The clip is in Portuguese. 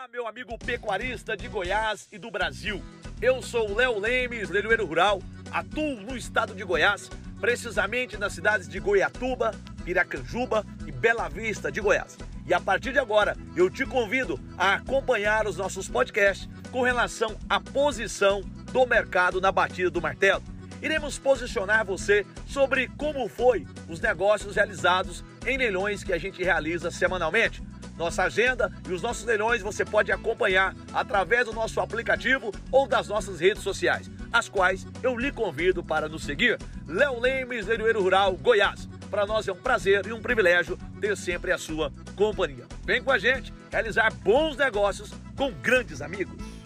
Olá, meu amigo pecuarista de Goiás e do Brasil. Eu sou Léo Lemes, leiloeiro rural, atuo no estado de Goiás, precisamente nas cidades de Goiatuba, Piracanjuba e Bela Vista de Goiás. E a partir de agora, eu te convido a acompanhar os nossos podcasts com relação à posição do mercado na batida do martelo. Iremos posicionar você sobre como foi os negócios realizados em leilões que a gente realiza semanalmente. Nossa agenda e os nossos leilões você pode acompanhar através do nosso aplicativo ou das nossas redes sociais, as quais eu lhe convido para nos seguir. Léo Lemes, Leiloeiro Rural, Goiás. Para nós é um prazer e um privilégio ter sempre a sua companhia. Vem com a gente realizar bons negócios com grandes amigos.